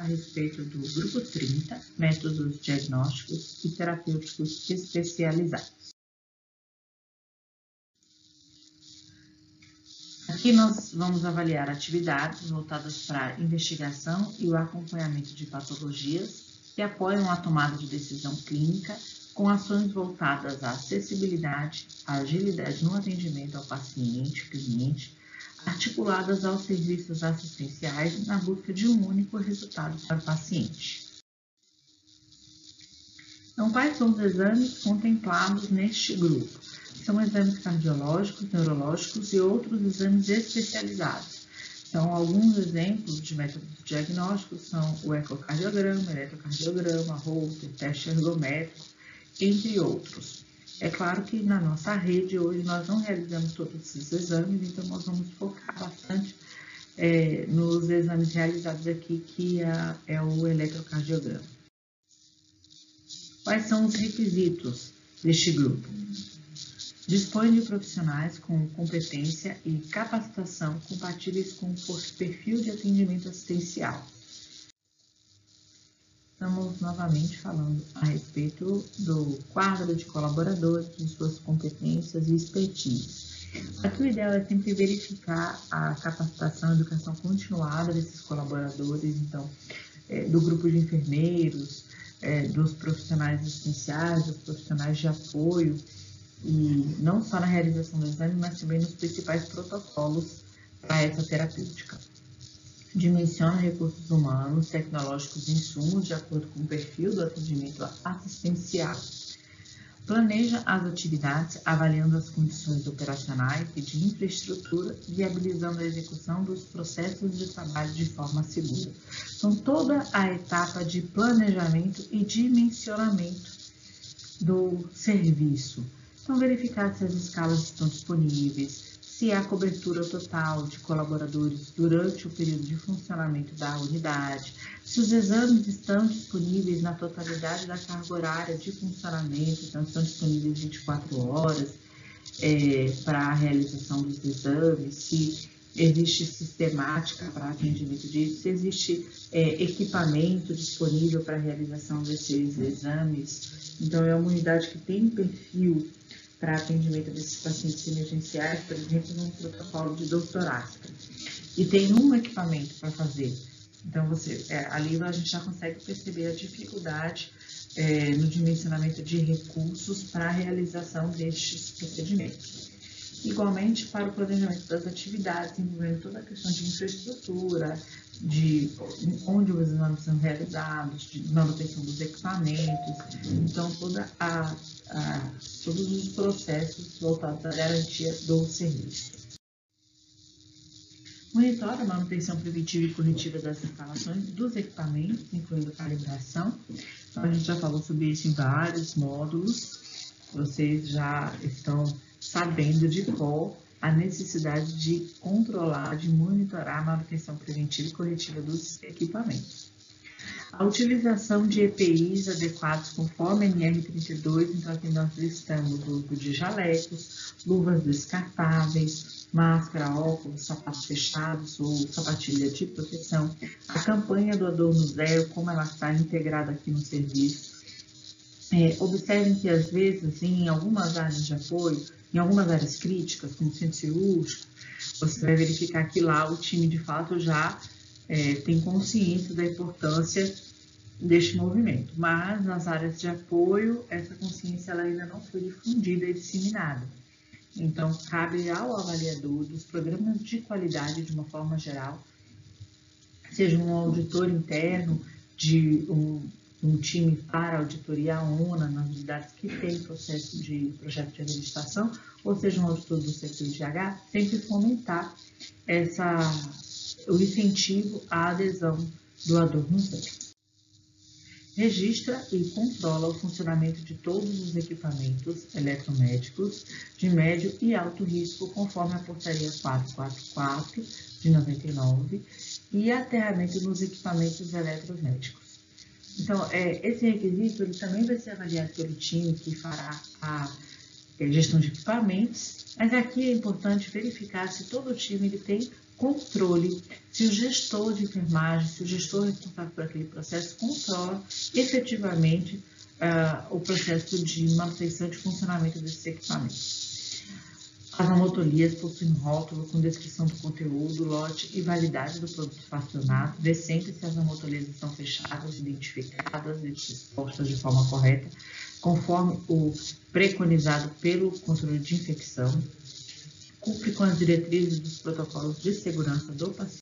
a respeito do grupo 30, métodos diagnósticos e terapêuticos especializados. Aqui nós vamos avaliar atividades voltadas para a investigação e o acompanhamento de patologias que apoiam a tomada de decisão clínica com ações voltadas à acessibilidade, à agilidade no atendimento ao paciente, cliente, articuladas aos serviços assistenciais na busca de um único resultado para o paciente. Então, quais são os exames contemplados neste grupo? São exames cardiológicos, neurológicos e outros exames especializados. Então, alguns exemplos de métodos diagnósticos são o ecocardiograma, eletrocardiograma, Holter, teste ergométrico, entre outros. É claro que na nossa rede hoje nós não realizamos todos esses exames, então nós vamos focar bastante é, nos exames realizados aqui, que é, é o eletrocardiograma. Quais são os requisitos deste grupo? Dispõe de profissionais com competência e capacitação compatíveis com o perfil de atendimento assistencial estamos novamente falando a respeito do quadro de colaboradores, de suas competências e expertise. Aqui o ideal é sempre verificar a capacitação e educação continuada desses colaboradores, então, é, do grupo de enfermeiros, é, dos profissionais essenciais, dos profissionais de apoio, e não só na realização do exame, mas também nos principais protocolos para essa terapêutica dimensiona recursos humanos, tecnológicos e insumos de acordo com o perfil do atendimento assistencial. Planeja as atividades avaliando as condições operacionais e de infraestrutura, viabilizando a execução dos processos de trabalho de forma segura. Então, toda a etapa de planejamento e dimensionamento do serviço. Então, verificar se as escalas estão disponíveis, se há cobertura total de colaboradores durante o período de funcionamento da unidade, se os exames estão disponíveis na totalidade da carga horária de funcionamento, então estão disponíveis 24 horas é, para a realização dos exames, se existe sistemática para atendimento disso, se existe é, equipamento disponível para a realização desses exames. Então, é uma unidade que tem perfil para atendimento desses pacientes emergenciais, por exemplo, num protocolo de doutorática. E tem um equipamento para fazer. Então, você, é, ali a gente já consegue perceber a dificuldade é, no dimensionamento de recursos para a realização destes procedimentos. Igualmente, para o planejamento das atividades, envolvendo toda a questão de infraestrutura, de onde os exames são realizados, de manutenção dos equipamentos, então toda a, a, todos os processos voltados à garantia do serviço. Monitora a manutenção preventiva e corretiva das instalações dos equipamentos, incluindo calibração. Então, a gente já falou sobre isso em vários módulos. Vocês já estão sabendo de qual a necessidade de controlar, de monitorar a manutenção preventiva e corretiva dos equipamentos. A utilização de EPIs adequados conforme NR32, então aqui nós listamos o uso de jalecos, luvas descartáveis, máscara, óculos, sapatos fechados ou sapatilha de proteção, a campanha do Adorno Zero, como ela está integrada aqui no serviço. É, observem que às vezes em algumas áreas de apoio em algumas áreas críticas, como centro cirúrgico, você vai verificar que lá o time de fato já é, tem consciência da importância deste movimento, mas nas áreas de apoio, essa consciência ela ainda não foi difundida e disseminada. Então, cabe ao avaliador dos programas de qualidade, de uma forma geral, seja um auditor interno de um um time para auditoria ONA nas unidades que têm processo de projeto de administração, ou seja, um auditor do setor de H, sempre fomentar essa, o incentivo à adesão do adorno zero. Registra e controla o funcionamento de todos os equipamentos eletromédicos de médio e alto risco, conforme a portaria 444 de 99, e aterramento nos equipamentos eletromédicos então, é, esse requisito ele também vai ser avaliado pelo time que fará a gestão de equipamentos, mas aqui é importante verificar se todo o time ele tem controle, se o gestor de enfermagem, se o gestor responsável por aquele processo controla efetivamente uh, o processo de manutenção de funcionamento desses equipamentos. As amotolias possuem rótulo com descrição do conteúdo, lote e validade do produto fracionado, decente se as amotolias estão fechadas, identificadas e dispostas de forma correta, conforme o preconizado pelo controle de infecção, cumpre com as diretrizes dos protocolos de segurança do paciente,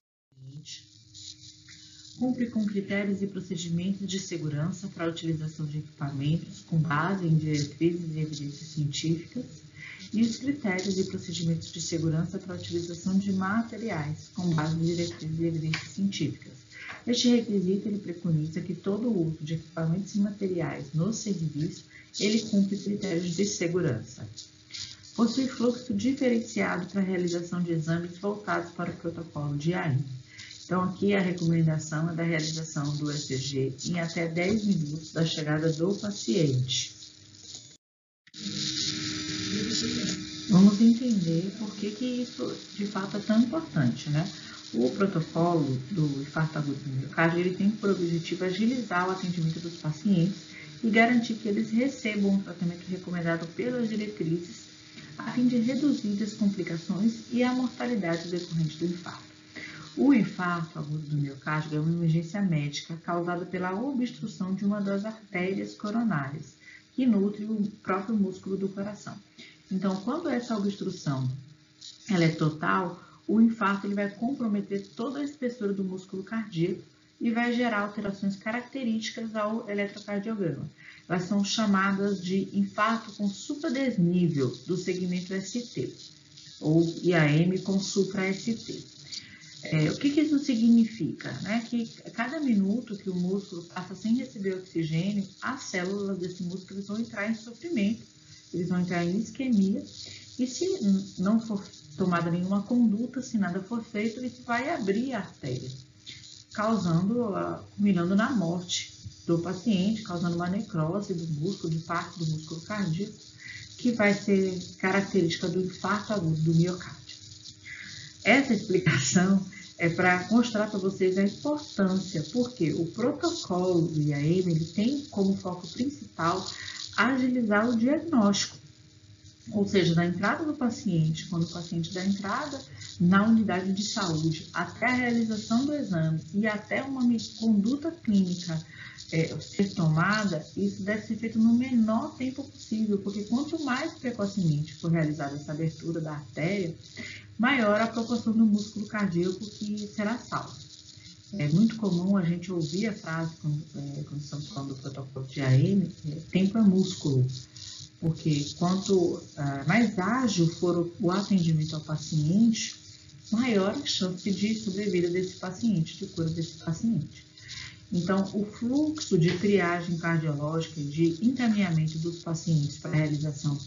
cumpre com critérios e procedimentos de segurança para a utilização de equipamentos com base em diretrizes e evidências científicas, e os critérios e procedimentos de segurança para a utilização de materiais com base em diretrizes e evidências científicas. Este requisito ele preconiza que todo o uso de equipamentos e materiais no serviço ele cumpre critérios de segurança. Possui fluxo diferenciado para a realização de exames voltados para o protocolo de AI. Então, aqui a recomendação é da realização do ECG em até 10 minutos da chegada do paciente. Vamos entender por que, que isso de fato é tão importante, né? O protocolo do infarto agudo do miocárdio ele tem por objetivo agilizar o atendimento dos pacientes e garantir que eles recebam o tratamento recomendado pelas diretrizes a fim de reduzir as complicações e a mortalidade decorrente do infarto. O infarto agudo do miocárdio é uma emergência médica causada pela obstrução de uma das artérias coronárias, que nutre o próprio músculo do coração. Então, quando essa obstrução ela é total, o infarto ele vai comprometer toda a espessura do músculo cardíaco e vai gerar alterações características ao eletrocardiograma. Elas são chamadas de infarto com supradesnível do segmento ST, ou IAM com supra-ST. É, o que, que, isso significa? Né? Que cada minuto que o músculo passa sem receber oxigênio, as células desse músculo vão entrar em sofrimento eles vão entrar em isquemia e se não for tomada nenhuma conduta, se nada for feito, isso vai abrir a artéria, causando, culminando na morte do paciente, causando uma necrose do músculo, de parte do músculo cardíaco, que vai ser característica do infarto agudo do miocárdio. Essa explicação é para mostrar para vocês a importância, porque o protocolo do IAM ele tem como foco principal agilizar o diagnóstico. Ou seja, da entrada do paciente, quando o paciente dá entrada na unidade de saúde, até a realização do exame e até uma conduta clínica é, ser tomada, isso deve ser feito no menor tempo possível, porque quanto mais precocemente for realizada essa abertura da artéria, maior a proporção do músculo cardíaco que será salvo. É muito comum a gente ouvir a frase quando, é, quando estamos falando do protocolo de AM, é, tempo é músculo, porque quanto ah, mais ágil for o, o atendimento ao paciente, maior a chance de sobrevida desse paciente, de cura desse paciente. Então, o fluxo de triagem cardiológica, de encaminhamento dos pacientes para a realização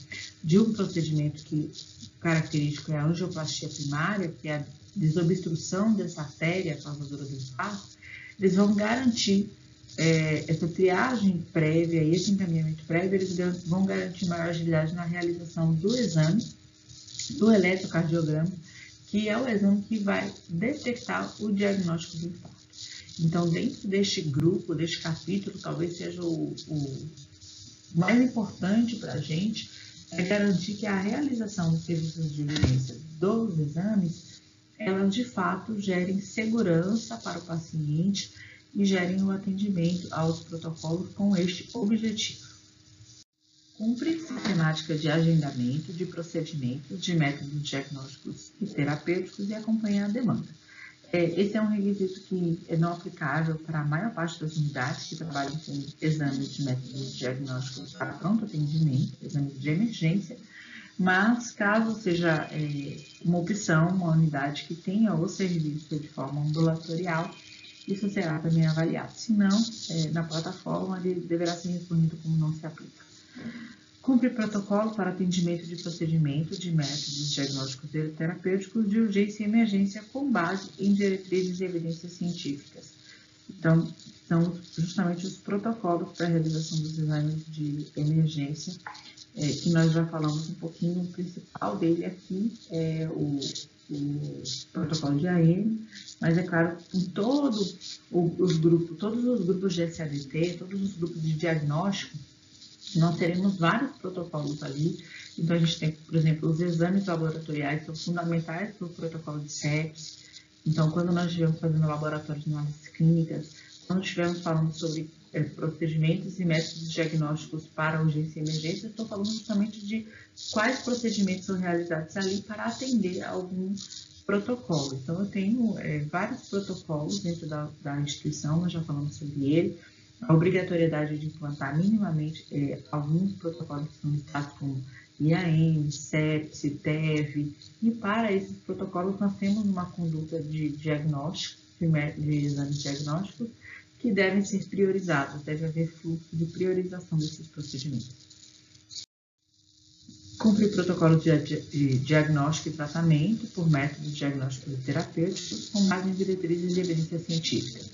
de um procedimento que característico é a angioplastia primária, que é a desobstrução dessa artéria causadora do infarto, eles vão garantir é, essa triagem prévia esse encaminhamento prévio, eles vão garantir maior agilidade na realização do exame, do eletrocardiograma, que é o exame que vai detectar o diagnóstico do infarto. Então, dentro deste grupo, deste capítulo, talvez seja o, o mais importante para a gente, é garantir que a realização dos serviços de evidência dos exames elas de fato gerem segurança para o paciente e gerem o atendimento aos protocolos com este objetivo. Cumpre sistemática de agendamento de procedimentos, de métodos diagnósticos e terapêuticos e acompanhar a demanda. É, esse é um requisito que é não aplicável para a maior parte das unidades que trabalham com exames de métodos diagnósticos para pronto atendimento, exames de emergência, mas, caso seja é, uma opção, uma unidade que tenha o serviço de forma ambulatorial, isso será também avaliado. Se não, é, na plataforma ele deverá ser respondido como não se aplica. Cumpre protocolo para atendimento de procedimento de métodos diagnósticos e terapêuticos de urgência e emergência com base em diretrizes e evidências científicas. Então, são justamente os protocolos para a realização dos exames de emergência é, que nós já falamos um pouquinho, o principal dele aqui é o, o protocolo de AM, mas é claro, com todos os grupos, todos os grupos de SADT, todos os grupos de diagnóstico, nós teremos vários protocolos ali. Então, a gente tem, por exemplo, os exames laboratoriais são fundamentais para o protocolo de sepsis. Então, quando nós estivermos fazendo laboratório de análises clínicas, quando estivermos falando sobre é, procedimentos e métodos diagnósticos para urgência e emergência, estou falando justamente de quais procedimentos são realizados ali para atender algum protocolo. Então, eu tenho é, vários protocolos dentro da, da, instituição, nós já falamos sobre ele. A obrigatoriedade de implantar minimamente é, alguns protocolos que são listados como IAM, CEPS, TEV, e para esses protocolos nós temos uma conduta de diagnóstico, de, de exames diagnósticos, que devem ser priorizados, deve haver fluxo de priorização desses procedimentos. Cumprir protocolo de, diagnóstico e tratamento por métodos diagnósticos e terapêuticos com base em diretrizes de evidência científica.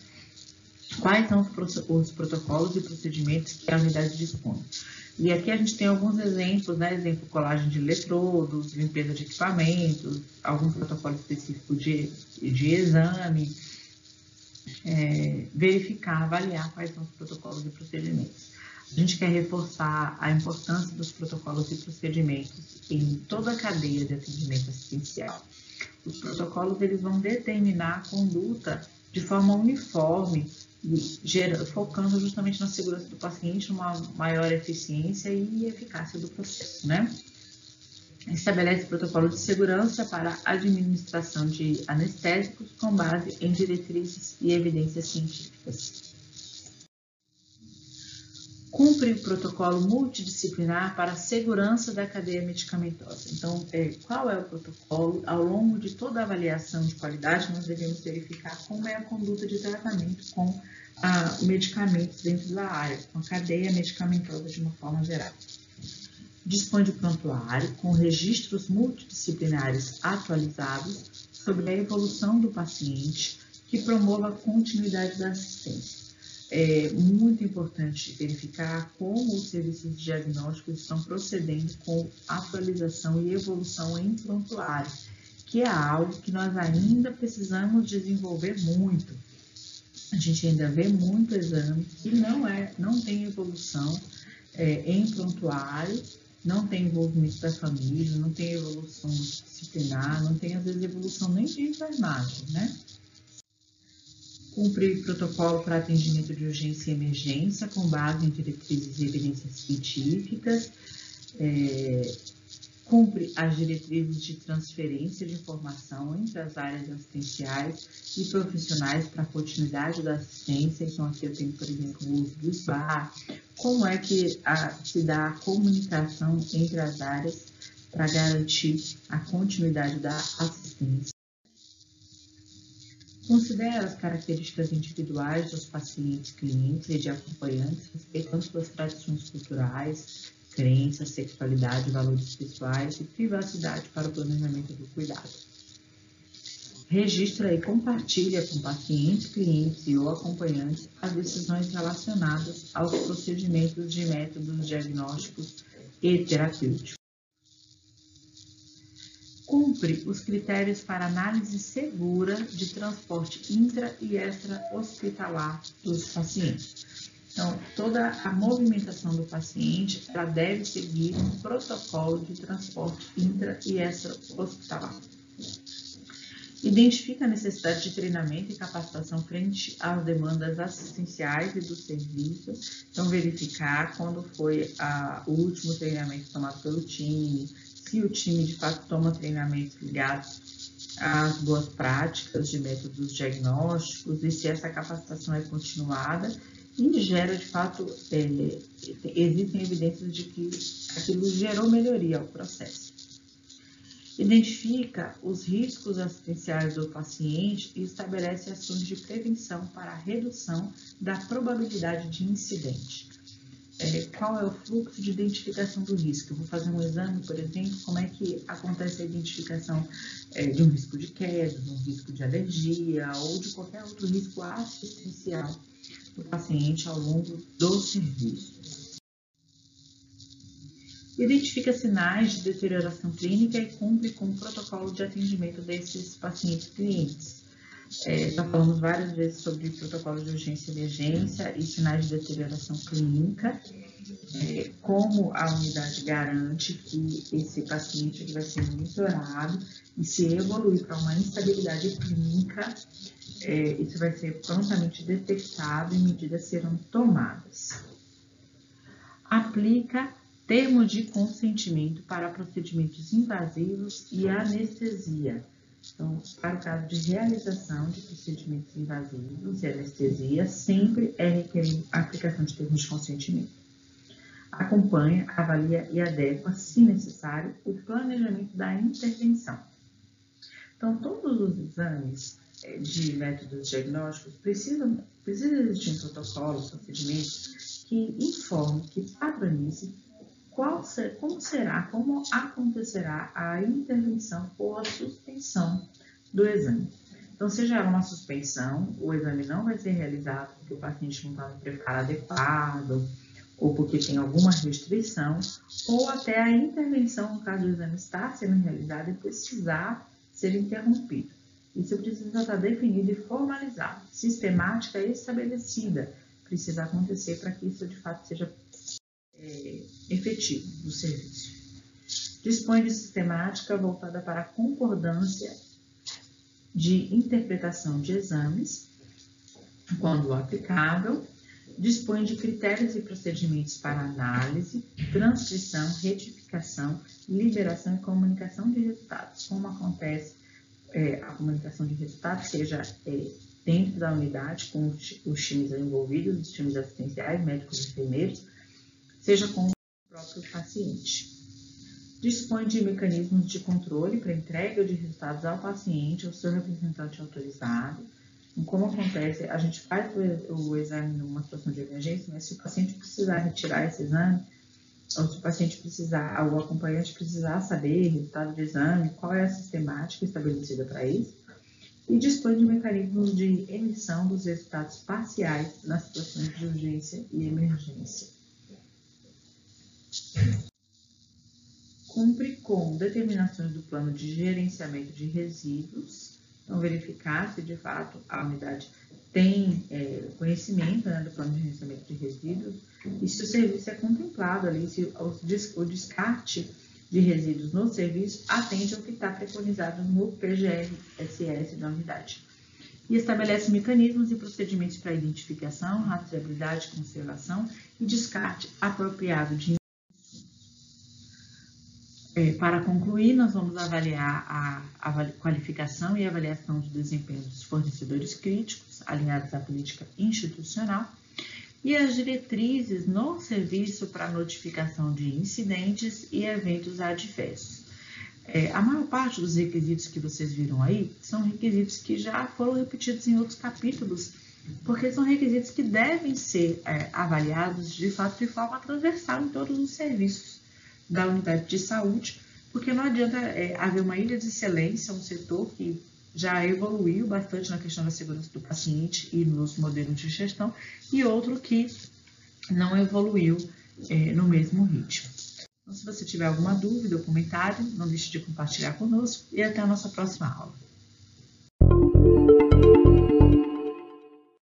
Quais são os, os protocolos e procedimentos que a unidade dispõe? E aqui a gente tem alguns exemplos, né? Exemplo, colagem de eletrodos, limpeza de equipamentos, algum protocolo específico de, de exame, é, verificar, avaliar quais são os protocolos e procedimentos. A gente quer reforçar a importância dos protocolos e procedimentos em toda a cadeia de atendimento assistencial. Os protocolos eles vão determinar a conduta de forma uniforme, focando justamente na segurança do paciente, uma maior eficiência e eficácia do processo, né? Estabelece protocolo de segurança para administração de anestésicos com base em diretrizes e evidências científicas. Cumpre o protocolo multidisciplinar para a segurança da cadeia medicamentosa. Então, é, qual é o protocolo? Ao longo de toda a avaliação de qualidade, nós devemos verificar como é a conduta de tratamento com ah, medicamentos dentro da área, com a cadeia medicamentosa de uma forma geral dispõe de prontuário com registros multidisciplinares atualizados sobre a evolução do paciente que promova a continuidade da assistência. É muito importante verificar como os serviços diagnósticos estão procedendo com atualização e evolução em prontuário, que é algo que nós ainda precisamos desenvolver muito. A gente ainda vê muito exame que não é, não tem evolução é, em prontuário não tem envolvimento da família, não tem evolução disciplinar, não tem às vezes evolução nem de enfermagem, né? Cumprir protocolo para atendimento de urgência e emergência com base em diretrizes e evidências científicas, é, cumpre as diretrizes de transferência de informação entre as áreas assistenciais e profissionais para a continuidade da assistência. Então, aqui eu tenho, por exemplo, o uso do SBAR, como é que a, se dá a comunicação entre as áreas para garantir a continuidade da assistência. Considera as características individuais dos pacientes, clientes e de acompanhantes, respeitando suas tradições culturais, crenças, sexualidade, valores pessoais e privacidade para o planejamento do cuidado. Registra e compartilha com pacientes, clientes ou acompanhantes as decisões relacionadas aos procedimentos de métodos diagnósticos e terapêuticos. Cumpre os critérios para análise segura de transporte intra e extra-hospitalar dos pacientes então, toda a movimentação do paciente, ela deve seguir um protocolo de transporte intra e extra-hospitalar. Identifica a necessidade de treinamento e capacitação frente às demandas assistenciais e do serviço. Então, verificar quando foi a, o último treinamento tomado pelo time, se o time de fato toma treinamentos ligados às boas práticas de métodos diagnósticos e se essa capacitação é continuada e gera, de fato, é, existem evidências de que aquilo gerou melhoria ao processo. Identifica os riscos assistenciais do paciente e estabelece ações de prevenção para a redução da probabilidade de incidente. É, qual é o fluxo de identificação do risco? Eu vou fazer um exame, por exemplo, como é que acontece a identificação é, de um risco de queda, de um risco de alergia ou de qualquer outro risco assistencial do paciente ao longo do serviço. Identifica sinais de deterioração clínica e cumpre com o protocolo de atendimento desses pacientes clientes. É, já falamos várias vezes sobre protocolo de urgência e emergência e sinais de deterioração clínica, é, como a unidade garante que esse paciente vai ser monitorado e se evoluir para uma instabilidade clínica, é, isso vai ser prontamente detectado e medidas serão tomadas. Aplica termo de consentimento para procedimentos invasivos e anestesia então, para o caso de realização de procedimentos invasivos e anestesia, sempre é requerido a aplicação de termos de consentimento. Acompanha, avalia e adequa, se necessário, o planejamento da intervenção. Então, todos os exames eh, de métodos diagnósticos precisam, precisa existir um protocolo, um procedimento que informe, que padronize qual ser, como será, como acontecerá a intervenção ou a suspensão do exame. Então, seja uma suspensão, o exame não vai ser realizado porque o paciente não está no preparo adequado, ou porque tem alguma restrição, ou até a intervenção, no caso do exame estar sendo realizado e precisar ser interrompido. Isso precisa estar definido e formalizado, sistemática e estabelecida. Precisa acontecer para que isso de fato seja é, efetivo do serviço. Dispõe de sistemática voltada para a concordância de interpretação de exames, quando aplicável, dispõe de critérios e procedimentos para análise, transcrição, retificação, liberação e comunicação de resultados, como acontece é, a comunicação de resultados, seja é, dentro da unidade, com os, os times envolvidos, os times assistenciais, médicos e enfermeiros, seja com o próprio paciente. Dispõe de mecanismos de controle para entrega de resultados ao paciente ou seu representante autorizado. Como acontece, a gente faz o exame numa situação de emergência, mas se o paciente precisar retirar esse exame, ou se o paciente precisar, o acompanhante precisar saber resultado do exame, qual é a sistemática estabelecida para isso, e dispõe de mecanismos de emissão dos resultados parciais nas situações de urgência e emergência. Cumpre com determinações do plano de gerenciamento de resíduos, então verificar se de fato a unidade tem é, conhecimento né, do plano de gerenciamento de resíduos e se o serviço é contemplado ali, se o, descarte de resíduos no serviço atende ao que está preconizado no PGR-SS da unidade. E estabelece mecanismos e procedimentos para identificação, rastreabilidade, conservação e descarte apropriado de é, para concluir, nós vamos avaliar a, a, qualificação e avaliação de desempenho dos fornecedores críticos, alinhados à política institucional, e as diretrizes no serviço para notificação de incidentes e eventos adversos. É, a maior parte dos requisitos que vocês viram aí são requisitos que já foram repetidos em outros capítulos, porque são requisitos que devem ser é, avaliados de fato de forma transversal em todos os serviços da unidade de saúde, porque não adianta é, haver uma ilha de excelência, um setor que já evoluiu bastante na questão da segurança do paciente e nos modelos de gestão, e outro que não evoluiu é, no mesmo ritmo. Então, se você tiver alguma dúvida ou comentário, não deixe de compartilhar conosco e até a nossa próxima aula.